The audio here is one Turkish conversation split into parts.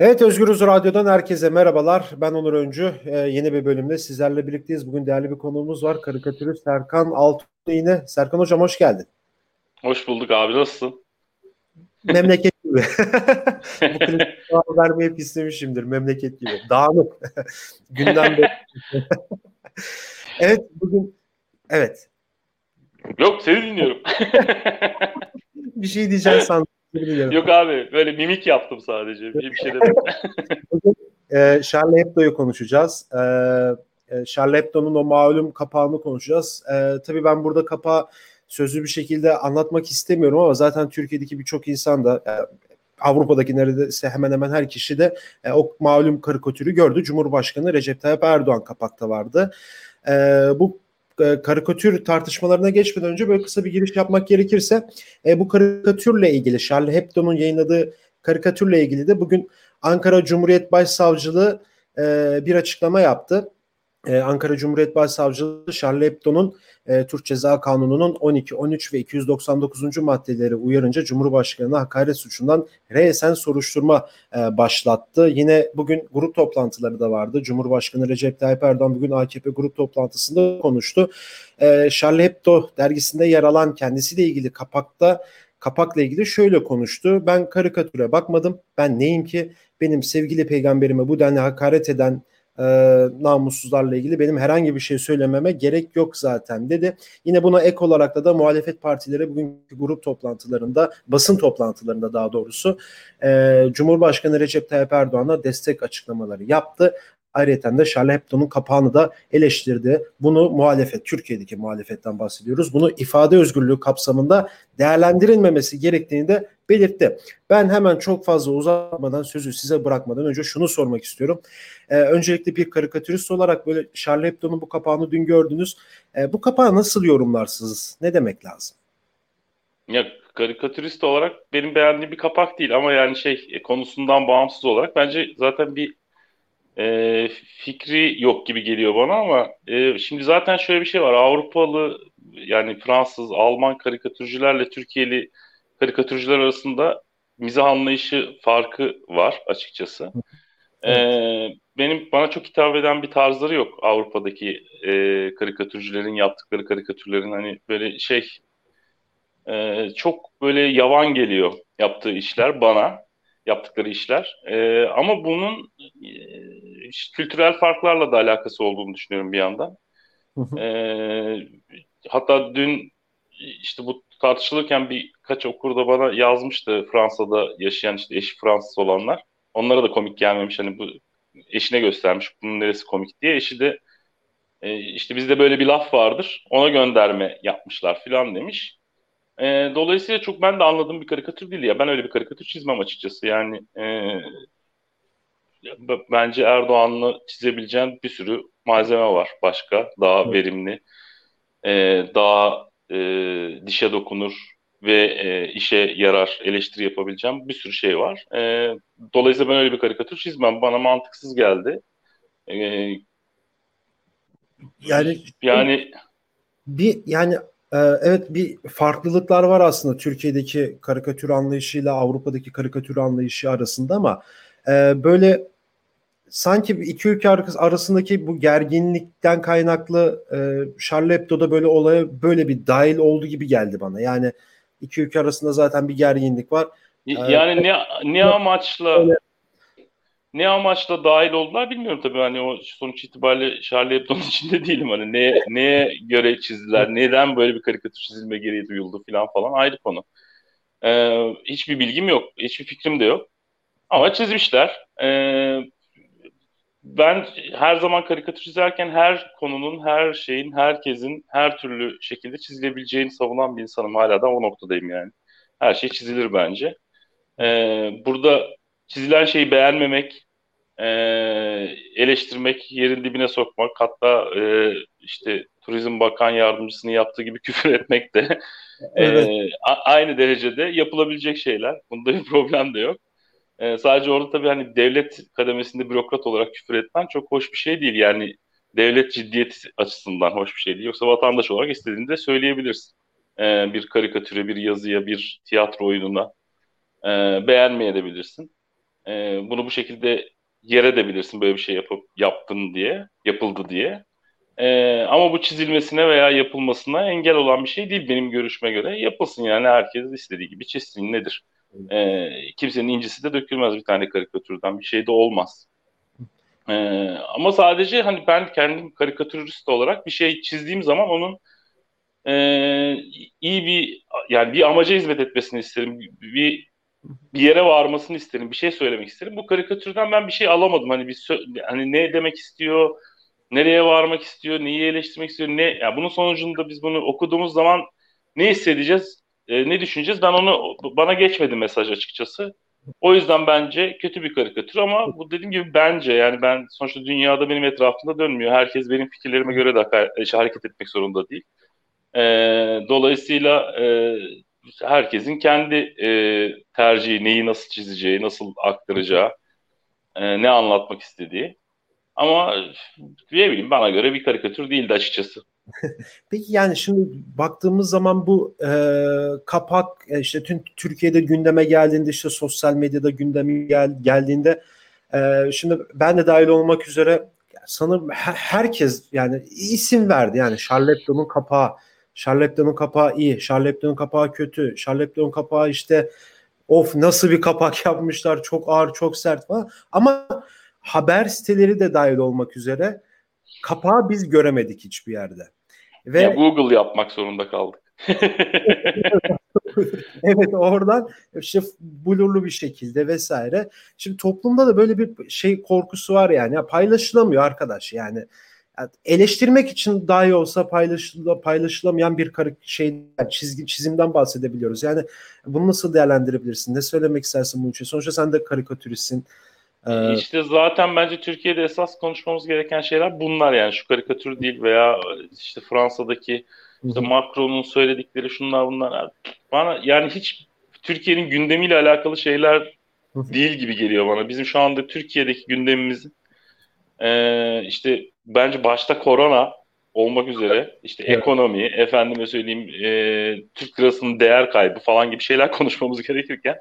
Evet Özgürüz Radyo'dan herkese merhabalar. Ben Onur Öncü. Ee, yeni bir bölümde sizlerle birlikteyiz. Bugün değerli bir konuğumuz var. Karikatürist Serkan Altun yine. Serkan Hocam hoş geldin. Hoş bulduk abi nasılsın? Memleket gibi. Bu vermeyi hep istemişimdir. Memleket gibi. Dağınık. Günden beri. evet bugün evet. Yok seni dinliyorum. bir şey diyeceğim sandım. Yok abi böyle mimik yaptım sadece. Bir, bir şey demedim. Bugün e, Charlie Hebdo'yu konuşacağız. E, e, Charlie Hebdo'nun o malum kapağını konuşacağız. E, tabii ben burada kapağı sözlü bir şekilde anlatmak istemiyorum ama zaten Türkiye'deki birçok insan da e, Avrupa'daki neredeyse hemen hemen her kişi de e, o malum karikatürü gördü. Cumhurbaşkanı Recep Tayyip Erdoğan kapakta vardı. E, bu karikatür tartışmalarına geçmeden önce böyle kısa bir giriş yapmak gerekirse e, bu karikatürle ilgili Charlie Hebdo'nun yayınladığı karikatürle ilgili de bugün Ankara Cumhuriyet Başsavcılığı e, bir açıklama yaptı e, Ankara Cumhuriyet Başsavcılığı Charlie Hebdo'nun e, Türk Ceza Kanunu'nun 12, 13 ve 299. maddeleri uyarınca Cumhurbaşkanı'na hakaret suçundan resen soruşturma e, başlattı. Yine bugün grup toplantıları da vardı. Cumhurbaşkanı Recep Tayyip Erdoğan bugün AKP grup toplantısında konuştu. E, Charlie Hebdo dergisinde yer alan kendisiyle ilgili kapakta kapakla ilgili şöyle konuştu. Ben karikatüre bakmadım. Ben neyim ki? Benim sevgili peygamberime bu denli hakaret eden e, namussuzlarla ilgili benim herhangi bir şey söylememe gerek yok zaten dedi. Yine buna ek olarak da da muhalefet partileri bugünkü grup toplantılarında, basın toplantılarında daha doğrusu e, Cumhurbaşkanı Recep Tayyip Erdoğan'a destek açıklamaları yaptı. Ayrıca de Charlie Hebdo'nun kapağını da eleştirdi. Bunu muhalefet, Türkiye'deki muhalefetten bahsediyoruz. Bunu ifade özgürlüğü kapsamında değerlendirilmemesi gerektiğini de belirtti. Ben hemen çok fazla uzatmadan sözü size bırakmadan önce şunu sormak istiyorum. Ee, öncelikle bir karikatürist olarak böyle Charlie Hebdo'nun bu kapağını dün gördünüz. Ee, bu kapağı nasıl yorumlarsınız? Ne demek lazım? Ya karikatürist olarak benim beğendiğim bir kapak değil ama yani şey e, konusundan bağımsız olarak bence zaten bir e, fikri yok gibi geliyor bana ama e, şimdi zaten şöyle bir şey var. Avrupalı yani Fransız, Alman karikatürcülerle Türkiye'li karikatürcüler arasında mizah anlayışı farkı var açıkçası. Ee, benim bana çok hitap eden bir tarzları yok Avrupa'daki e, karikatürcülerin yaptıkları karikatürlerin hani böyle şey e, çok böyle yavan geliyor yaptığı işler bana yaptıkları işler. E, ama bunun e, kültürel farklarla da alakası olduğunu düşünüyorum bir yandan. E, hatta dün işte bu tartışılırken birkaç okur da bana yazmıştı Fransa'da yaşayan işte eşi Fransız olanlar. Onlara da komik gelmemiş hani bu eşine göstermiş bunun neresi komik diye. Eşi de e, işte bizde böyle bir laf vardır ona gönderme yapmışlar filan demiş. E, dolayısıyla çok ben de anladığım bir karikatür değil ya. Ben öyle bir karikatür çizmem açıkçası. Yani e, bence Erdoğan'la çizebileceğin bir sürü malzeme var başka. Daha evet. verimli, e, daha e, dişe dokunur ve e, işe yarar, eleştiri yapabileceğim bir sürü şey var. E, dolayısıyla ben öyle bir karikatür çizmem. Bana mantıksız geldi. E, yani yani bir yani evet bir farklılıklar var aslında Türkiye'deki karikatür anlayışıyla Avrupa'daki karikatür anlayışı arasında ama e, böyle sanki iki ülke arasındaki bu gerginlikten kaynaklı e, Charlie Hebdo'da böyle olaya böyle bir dahil oldu gibi geldi bana. Yani iki ülke arasında zaten bir gerginlik var. Yani ee, ne ne amaçla öyle. Ne amaçla dahil oldular bilmiyorum tabii hani o sonuç itibariyle Charlie Hebdo'nun içinde değilim hani ne neye göre çizdiler neden böyle bir karikatür çizilme gereği duyuldu falan falan ayrı konu. Ee, hiçbir bilgim yok hiçbir fikrim de yok ama çizmişler. Ee, ben her zaman karikatür çizerken her konunun, her şeyin, herkesin her türlü şekilde çizilebileceğini savunan bir insanım. Hala da o noktadayım yani. Her şey çizilir bence. Ee, burada çizilen şeyi beğenmemek, e, eleştirmek, yerin dibine sokmak, hatta e, işte Turizm Bakan Yardımcısını yaptığı gibi küfür etmek de e, evet. e, aynı derecede yapılabilecek şeyler. Bunda bir problem de yok. E, sadece orada tabii hani devlet kademesinde bürokrat olarak küfür etmen çok hoş bir şey değil. Yani devlet ciddiyeti açısından hoş bir şey değil. Yoksa vatandaş olarak istediğinde söyleyebilirsin. E, bir karikatüre, bir yazıya, bir tiyatro oyununa e, beğenmeyebilirsin. E, bunu bu şekilde yere de bilirsin böyle bir şey yapıp yaptın diye, yapıldı diye. E, ama bu çizilmesine veya yapılmasına engel olan bir şey değil benim görüşme göre. Yapılsın yani herkes istediği gibi çizsin nedir? E, kimsenin incisi de dökülmez bir tane karikatürden bir şey de olmaz. E, ama sadece hani ben kendim karikatürist olarak bir şey çizdiğim zaman onun e, iyi bir yani bir amaca hizmet etmesini isterim. Bir bir yere varmasını isterim. Bir şey söylemek isterim. Bu karikatürden ben bir şey alamadım. Hani bir hani ne demek istiyor? Nereye varmak istiyor? Neyi eleştirmek istiyor? Ne ya yani bunun sonucunda biz bunu okuduğumuz zaman ne hissedeceğiz? E, ne düşüneceğiz? Ben onu bana geçmedi mesaj açıkçası. O yüzden bence kötü bir karikatür ama bu dediğim gibi bence yani ben sonuçta dünyada benim etrafımda dönmüyor. Herkes benim fikirlerime göre de hareket etmek zorunda değil. E, dolayısıyla e, herkesin kendi e, tercihi, neyi nasıl çizeceği, nasıl aktaracağı, e, ne anlatmak istediği. Ama ne bileyim bana göre bir karikatür değildi açıkçası. Peki yani şimdi baktığımız zaman bu e, kapak e, işte tüm Türkiye'de gündeme geldiğinde işte sosyal medyada gündeme gel, geldiğinde e, şimdi ben de dahil olmak üzere sanırım herkes yani isim verdi yani Charlotte'un kapağı Charlotte kapağı iyi, Charlotte kapağı kötü, Charlotte kapağı işte of nasıl bir kapak yapmışlar çok ağır çok sert falan ama haber siteleri de dahil olmak üzere kapağı biz göremedik hiçbir yerde. Ve ya Google yapmak zorunda kaldık. evet oradan işte blurlu bir şekilde vesaire. Şimdi toplumda da böyle bir şey korkusu var yani. Ya paylaşılamıyor arkadaş yani yani eleştirmek için dahi olsa paylaşıla, paylaşılamayan bir şey çizgi çizimden bahsedebiliyoruz. Yani bunu nasıl değerlendirebilirsin? Ne söylemek istersin bu için? Sonuçta sen de karikatüristsin. Ee... İşte zaten bence Türkiye'de esas konuşmamız gereken şeyler bunlar yani şu karikatür değil veya işte Fransa'daki işte Macron'un söyledikleri şunlar bunlar. Bana yani hiç Türkiye'nin gündemiyle alakalı şeyler değil gibi geliyor bana. Bizim şu anda Türkiye'deki gündemimizin e, işte bence başta korona olmak üzere işte evet. ekonomi, efendime söyleyeyim e, Türk lirasının değer kaybı falan gibi şeyler konuşmamız gerekirken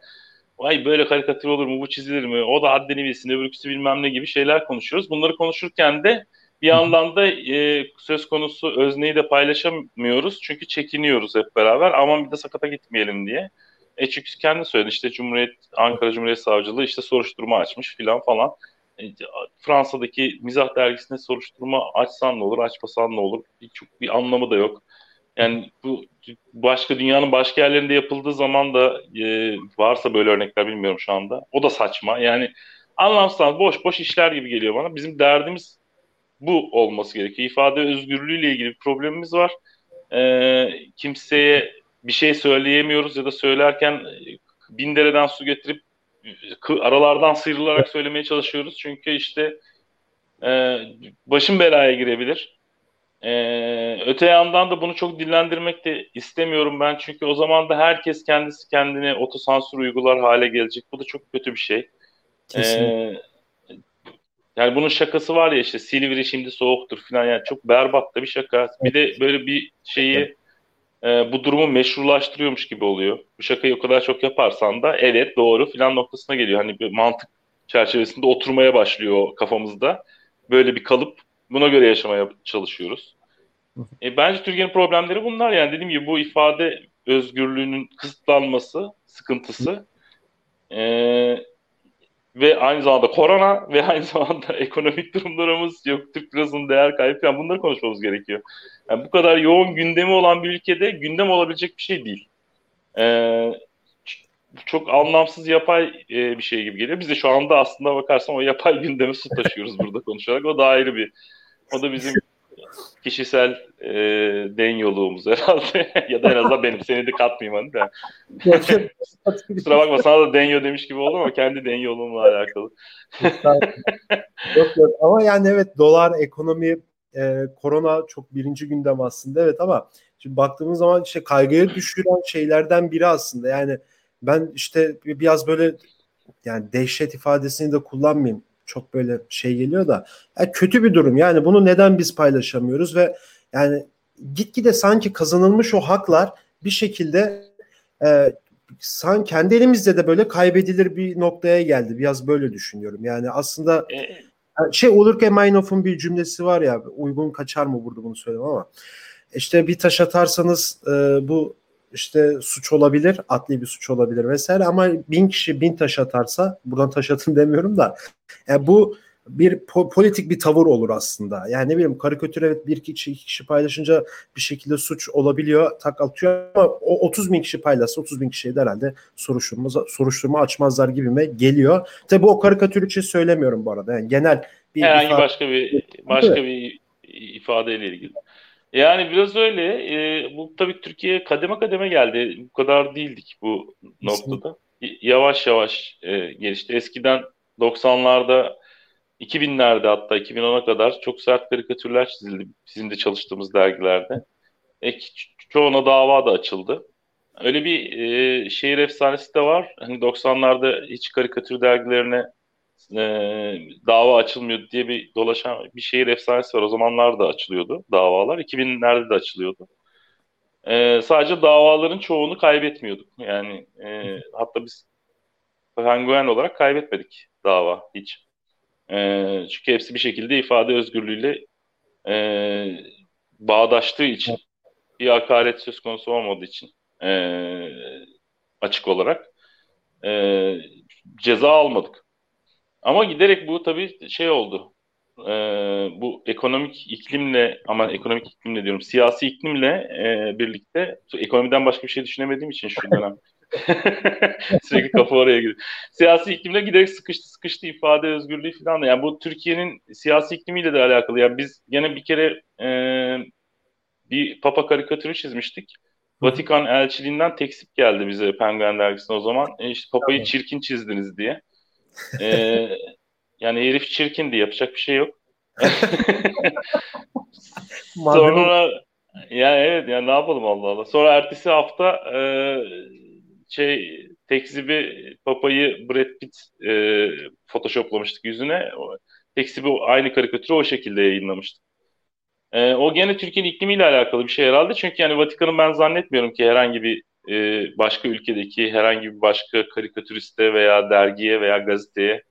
vay böyle karikatür olur mu, bu çizilir mi, o da haddini bilsin, öbürküsü bilmem ne gibi şeyler konuşuyoruz. Bunları konuşurken de bir yandan da e, söz konusu özneyi de paylaşamıyoruz çünkü çekiniyoruz hep beraber aman bir de sakata gitmeyelim diye. E çünkü kendi söyledi işte Cumhuriyet Ankara Cumhuriyet Savcılığı işte soruşturma açmış filan falan. E, Fransa'daki mizah dergisine soruşturma açsan ne olur, açmasan ne olur? Çok bir anlamı da yok. Yani bu başka dünyanın başka yerlerinde yapıldığı zaman da e, varsa böyle örnekler bilmiyorum şu anda. O da saçma. Yani anlamsız, boş boş işler gibi geliyor bana. Bizim derdimiz bu olması gerekiyor. İfade özgürlüğüyle ilgili bir problemimiz var. E, kimseye bir şey söyleyemiyoruz ya da söylerken bin dereden su getirip aralardan sıyrılarak söylemeye çalışıyoruz. Çünkü işte e, başım belaya girebilir. E, öte yandan da bunu çok dillendirmek de istemiyorum ben. Çünkü o zaman da herkes kendisi kendine otosansür uygular hale gelecek. Bu da çok kötü bir şey. E, yani bunun şakası var ya işte Silivri şimdi soğuktur falan yani çok berbat da bir şaka. Bir de böyle bir şeyi e, bu durumu meşrulaştırıyormuş gibi oluyor. Bu şakayı o kadar çok yaparsan da evet doğru filan noktasına geliyor. Hani bir mantık çerçevesinde oturmaya başlıyor kafamızda. Böyle bir kalıp buna göre yaşamaya çalışıyoruz. E, bence Türkiye'nin problemleri bunlar yani dediğim gibi bu ifade özgürlüğünün kısıtlanması, sıkıntısı. E, ve aynı zamanda korona ve aynı zamanda ekonomik durumlarımız yok. Türk lirasının değer kaybı falan bunları konuşmamız gerekiyor. Yani bu kadar yoğun gündemi olan bir ülkede gündem olabilecek bir şey değil. Ee, çok anlamsız yapay e, bir şey gibi geliyor. Biz de şu anda aslında bakarsan o yapay gündemi su taşıyoruz burada konuşarak. O da ayrı bir o da bizim kişisel e, den yoluğumuz herhalde. ya da en azından benim. Seni de katmayayım hani de. Kusura bakma sana da denyo demiş gibi oldu ama kendi den yolumla alakalı. yok yok ama yani evet dolar ekonomi e, korona çok birinci gündem aslında evet ama şimdi baktığımız zaman işte kaygıya düşüren şeylerden biri aslında yani ben işte biraz böyle yani dehşet ifadesini de kullanmayayım çok böyle şey geliyor da yani kötü bir durum. Yani bunu neden biz paylaşamıyoruz ve yani gitgide sanki kazanılmış o haklar bir şekilde e, san kendi elimizde de böyle kaybedilir bir noktaya geldi. Biraz böyle düşünüyorum. Yani aslında e, şey Ulrike Meinhof'un bir cümlesi var ya uygun kaçar mı burada bunu söylemem ama işte bir taş atarsanız e, bu işte suç olabilir, adli bir suç olabilir vesaire ama bin kişi bin taş atarsa buradan taş atın demiyorum da yani bu bir po- politik bir tavır olur aslında. Yani ne bileyim karikatür evet bir kişi iki kişi paylaşınca bir şekilde suç olabiliyor tak atıyor ama o 30 bin kişi paylaşsa 30 bin kişiye de herhalde soruşturma, soruşturma açmazlar gibime geliyor. Tabi o karikatür için söylemiyorum bu arada. Yani genel bir herhangi ifade... başka bir başka bir ifadeyle ilgili. Yani biraz öyle. E, bu tabii Türkiye kademe kademe geldi. Bu kadar değildik bu noktada. Yavaş yavaş e, gelişti. Eskiden 90'larda 2000'lerde hatta 2010'a kadar çok sert karikatürler çizildi bizim de çalıştığımız dergilerde. E, çoğuna dava da açıldı. Öyle bir e, şehir efsanesi de var. Hani 90'larda hiç karikatür dergilerine e, dava açılmıyor diye bir dolaşan bir şehir efsanesi var. O zamanlar da açılıyordu davalar. 2000'lerde de açılıyordu. E, sadece davaların çoğunu kaybetmiyorduk. Yani e, hatta biz penguen olarak kaybetmedik dava hiç. E, çünkü hepsi bir şekilde ifade özgürlüğüyle e, bağdaştığı için bir hakaret söz konusu olmadığı için e, açık olarak e, ceza almadık. Ama giderek bu tabii şey oldu. E, bu ekonomik iklimle ama ekonomik iklimle diyorum siyasi iklimle e, birlikte ekonomiden başka bir şey düşünemediğim için şu dönem sürekli kafa oraya gidiyor. Siyasi iklimle giderek sıkıştı sıkıştı ifade özgürlüğü falan da. Yani bu Türkiye'nin siyasi iklimiyle de alakalı. Yani biz gene bir kere e, bir papa karikatürü çizmiştik. Vatikan elçiliğinden teksip geldi bize Penguen dergisine o zaman. E işte papayı çirkin çizdiniz diye. Ee, yani herif çirkindi yapacak bir şey yok. Sonra ya evet ya ne yapalım Allah Allah. Sonra ertesi hafta e, şey tekzibi papayı Brad Pitt e, photoshoplamıştık yüzüne. Tekzibi aynı karikatürü o şekilde yayınlamıştık. E, o gene Türkiye'nin iklimiyle alakalı bir şey herhalde. Çünkü yani Vatikan'ın ben zannetmiyorum ki herhangi bir e, başka ülkedeki herhangi bir başka karikatüriste veya dergiye veya gazeteye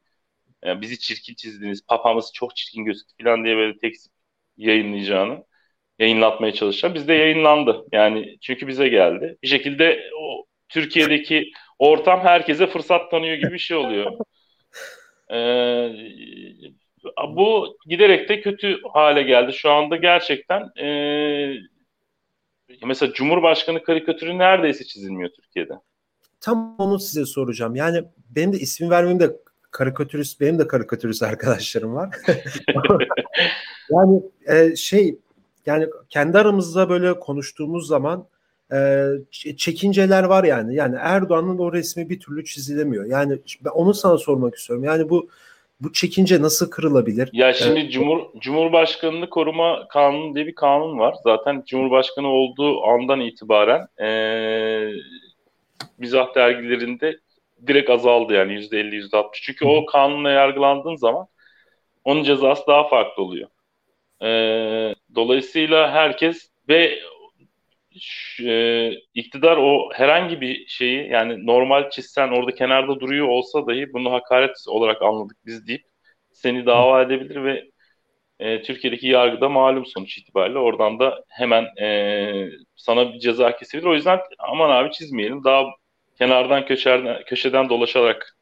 yani bizi çirkin çizdiniz, papamız çok çirkin gözüktü falan diye böyle tekst yayınlayacağını yayınlatmaya çalışacağım. Bizde yayınlandı. Yani çünkü bize geldi. Bir şekilde o Türkiye'deki ortam herkese fırsat tanıyor gibi bir şey oluyor. Ee, bu giderek de kötü hale geldi. Şu anda gerçekten e, mesela Cumhurbaşkanı karikatürü neredeyse çizilmiyor Türkiye'de. Tam onu size soracağım. Yani benim de ismi vermeyeyim de karikatürist, benim de karikatürist arkadaşlarım var. yani e, şey yani kendi aramızda böyle konuştuğumuz zaman e, çekinceler var yani. Yani Erdoğan'ın o resmi bir türlü çizilemiyor. Yani ben onu sana sormak istiyorum. Yani bu bu çekince nasıl kırılabilir? Ya şimdi ee, Cumhur Cumhurbaşkanını Koruma Kanunu diye bir kanun var. Zaten Cumhurbaşkanı olduğu andan itibaren ee, mizah dergilerinde direkt azaldı yani yüzde elli yüzde altmış. Çünkü o kanunla yargılandığın zaman onun cezası daha farklı oluyor. Ee, dolayısıyla herkes ve e, iktidar o herhangi bir şeyi yani normal çizsen orada kenarda duruyor olsa dahi bunu hakaret olarak anladık biz deyip seni dava edebilir ve e, Türkiye'deki yargıda malum sonuç itibariyle oradan da hemen e, sana bir ceza kesebilir. O yüzden aman abi çizmeyelim daha kenardan köşerden, köşeden dolaşarak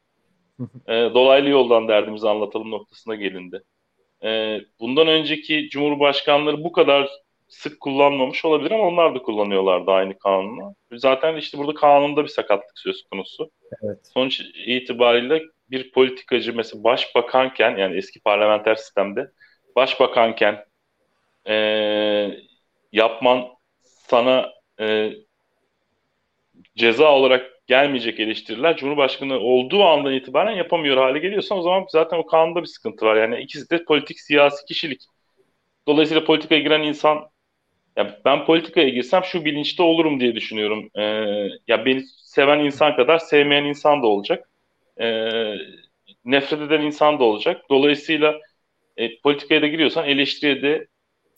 e, dolaylı yoldan derdimizi anlatalım noktasına gelindi. E, bundan önceki cumhurbaşkanları bu kadar sık kullanmamış olabilir ama onlar da kullanıyorlardı aynı kanunu. Zaten işte burada kanunda bir sakatlık söz konusu. Evet. Sonuç itibariyle bir politikacı mesela başbakanken yani eski parlamenter sistemde başbakanken e, yapman sana e, ceza olarak gelmeyecek eleştiriler Cumhurbaşkanı olduğu andan itibaren yapamıyor hale geliyorsa o zaman zaten o kanunda bir sıkıntı var. Yani ikisi de politik siyasi kişilik. Dolayısıyla politikaya giren insan ya ben politikaya girsem şu bilinçte olurum diye düşünüyorum. Ee, ya beni seven insan kadar sevmeyen insan da olacak. Ee, nefret eden insan da olacak. Dolayısıyla e, politikaya da giriyorsan eleştiriye de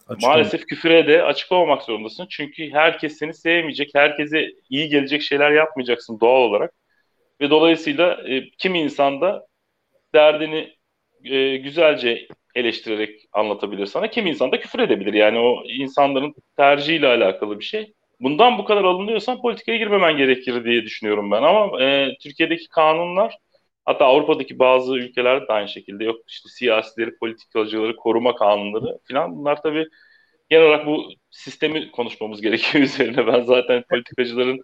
Açık Maalesef küfüre de açık olmak zorundasın. Çünkü herkes seni sevmeyecek, herkese iyi gelecek şeyler yapmayacaksın doğal olarak. Ve dolayısıyla e, kimi insan da derdini e, güzelce eleştirerek anlatabilir sana. Kim insan da küfür edebilir. Yani o insanların tercihiyle alakalı bir şey. Bundan bu kadar alınıyorsan politikaya girmemen gerekir diye düşünüyorum ben. Ama e, Türkiye'deki kanunlar hatta Avrupa'daki bazı ülkelerde de aynı şekilde yok işte siyasileri, politikacıları koruma kanunları falan bunlar tabii genel olarak bu sistemi konuşmamız gerekiyor üzerine. Ben zaten politikacıların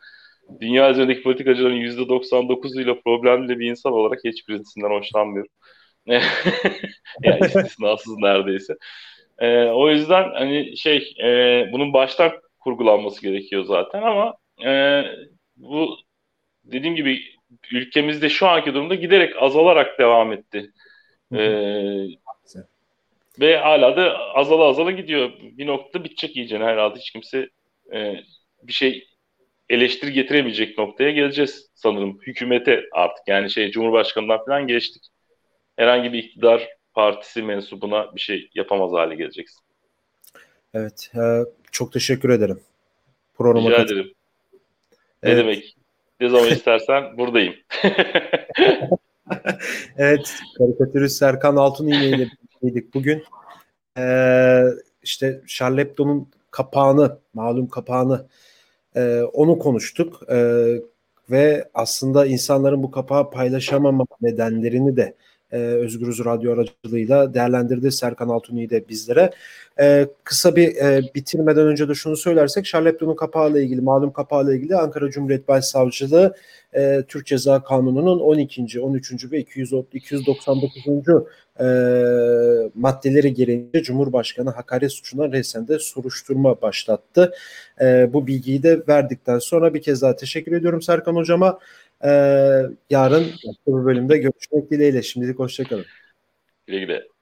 dünya üzerindeki politikacıların %99'uyla problemli bir insan olarak hiçbirisinden hoşlanmıyorum. yani istisnasız neredeyse. E, o yüzden hani şey e, bunun baştan kurgulanması gerekiyor zaten ama e, bu dediğim gibi ülkemizde şu anki durumda giderek azalarak devam etti. E, ve hala da azala azala gidiyor. Bir nokta bitecek iyice herhalde. Hiç kimse e, bir şey eleştiri getiremeyecek noktaya geleceğiz sanırım. Hükümete artık yani şey Cumhurbaşkanı'ndan falan geçtik herhangi bir iktidar partisi mensubuna bir şey yapamaz hale geleceksin. Evet. E, çok teşekkür ederim. Programa Rica ederim. Ne evet. demek? Ne zaman istersen buradayım. evet. Karikatürist Serkan Altun ile birlikteydik bugün. Ee, işte Charles Hebdo'nun kapağını, malum kapağını e, onu konuştuk. E, ve aslında insanların bu kapağı paylaşamama nedenlerini de e, Özgürüz Radyo aracılığıyla değerlendirdi Serkan Altuni'yi de bizlere. E, kısa bir e, bitirmeden önce de şunu söylersek Charles Hebdo'nun kapağıyla ilgili, malum kapağıyla ilgili Ankara Cumhuriyet Başsavcılığı e, Türk Ceza Kanunu'nun 12. 13. ve 200, 299. E, maddeleri gereğince Cumhurbaşkanı hakaret suçuna resende soruşturma başlattı. E, bu bilgiyi de verdikten sonra bir kez daha teşekkür ediyorum Serkan Hocama. Ee, yarın bu bölümde görüşmek dileğiyle. Şimdilik hoşçakalın. Güle güle.